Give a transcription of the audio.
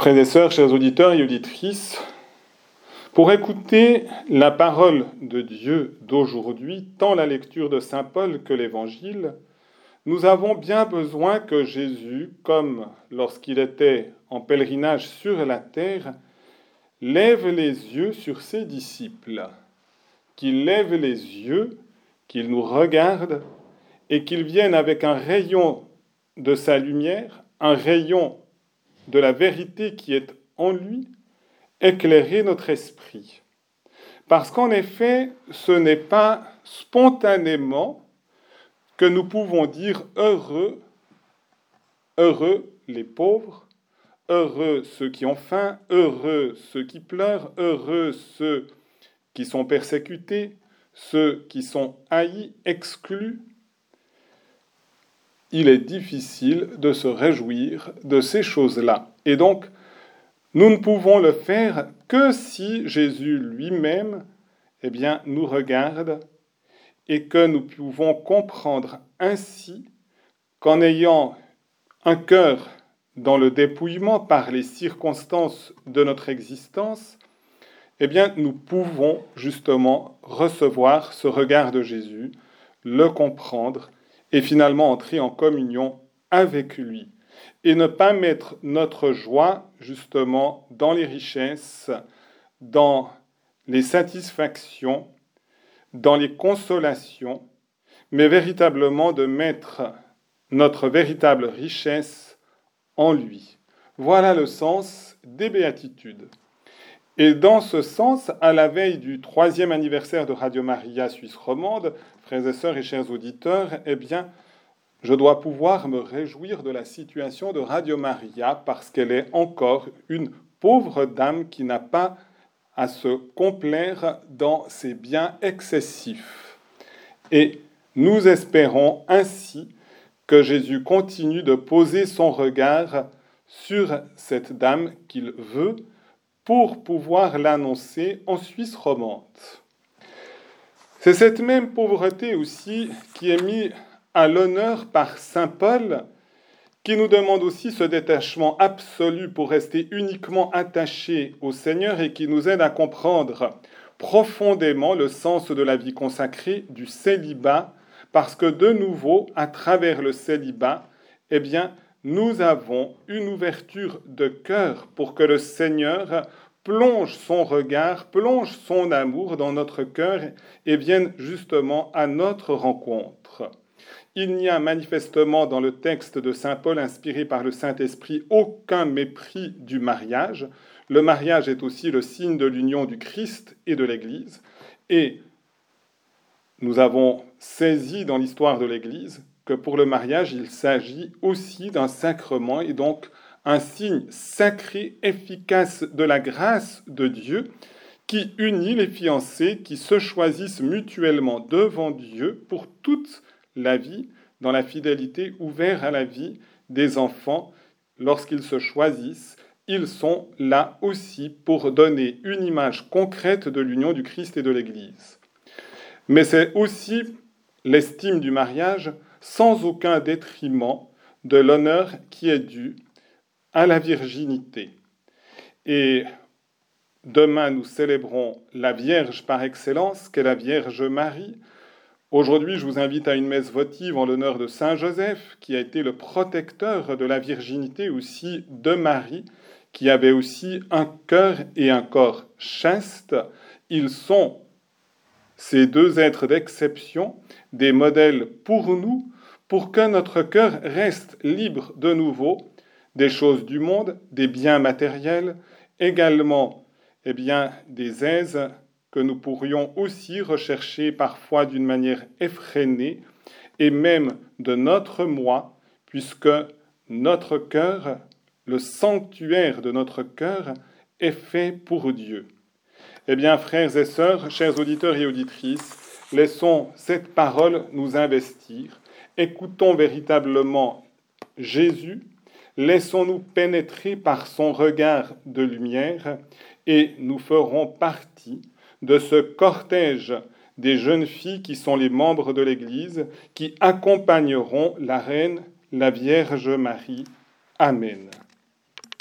Frères et sœurs, chers auditeurs et auditrices, pour écouter la parole de Dieu d'aujourd'hui, tant la lecture de Saint Paul que l'Évangile, nous avons bien besoin que Jésus, comme lorsqu'il était en pèlerinage sur la terre, lève les yeux sur ses disciples, qu'il lève les yeux, qu'il nous regarde et qu'il vienne avec un rayon de sa lumière, un rayon de la vérité qui est en lui, éclairer notre esprit. Parce qu'en effet, ce n'est pas spontanément que nous pouvons dire heureux, heureux les pauvres, heureux ceux qui ont faim, heureux ceux qui pleurent, heureux ceux qui sont persécutés, ceux qui sont haïs, exclus. Il est difficile de se réjouir de ces choses-là. Et donc, nous ne pouvons le faire que si Jésus lui-même eh bien, nous regarde et que nous pouvons comprendre ainsi qu'en ayant un cœur dans le dépouillement par les circonstances de notre existence, eh bien, nous pouvons justement recevoir ce regard de Jésus, le comprendre et finalement entrer en communion avec lui et ne pas mettre notre joie justement dans les richesses, dans les satisfactions, dans les consolations, mais véritablement de mettre notre véritable richesse en lui. Voilà le sens des béatitudes. Et dans ce sens, à la veille du troisième anniversaire de Radio Maria Suisse romande, frères et sœurs et chers auditeurs, eh bien, je dois pouvoir me réjouir de la situation de Radio Maria parce qu'elle est encore une pauvre dame qui n'a pas à se complaire dans ses biens excessifs. Et nous espérons ainsi que Jésus continue de poser son regard sur cette dame qu'il veut pour pouvoir l'annoncer en Suisse romande. C'est cette même pauvreté aussi qui est mise à l'honneur par Saint Paul, qui nous demande aussi ce détachement absolu pour rester uniquement attaché au Seigneur et qui nous aide à comprendre profondément le sens de la vie consacrée du célibat, parce que de nouveau, à travers le célibat, eh bien, nous avons une ouverture de cœur pour que le Seigneur plonge son regard, plonge son amour dans notre cœur et vienne justement à notre rencontre. Il n'y a manifestement dans le texte de Saint Paul inspiré par le Saint-Esprit aucun mépris du mariage. Le mariage est aussi le signe de l'union du Christ et de l'Église. Et nous avons saisi dans l'histoire de l'Église pour le mariage, il s'agit aussi d'un sacrement et donc un signe sacré, efficace de la grâce de Dieu qui unit les fiancés qui se choisissent mutuellement devant Dieu pour toute la vie, dans la fidélité, ouverte à la vie des enfants lorsqu'ils se choisissent. Ils sont là aussi pour donner une image concrète de l'union du Christ et de l'Église. Mais c'est aussi l'estime du mariage sans aucun détriment de l'honneur qui est dû à la virginité. Et demain, nous célébrons la Vierge par excellence, qu'est la Vierge Marie, Aujourd'hui, je vous invite à une messe votive en l'honneur de Saint Joseph, qui a été le protecteur de la virginité aussi de Marie, qui avait aussi un cœur et un corps chaste. Ils sont, ces deux êtres d'exception, des modèles pour nous, pour que notre cœur reste libre de nouveau des choses du monde, des biens matériels, également eh des aises que nous pourrions aussi rechercher parfois d'une manière effrénée et même de notre moi, puisque notre cœur, le sanctuaire de notre cœur, est fait pour Dieu. Eh bien, frères et sœurs, chers auditeurs et auditrices, laissons cette parole nous investir, écoutons véritablement Jésus, laissons-nous pénétrer par son regard de lumière et nous ferons partie de ce cortège des jeunes filles qui sont les membres de l'Église, qui accompagneront la Reine, la Vierge Marie. Amen.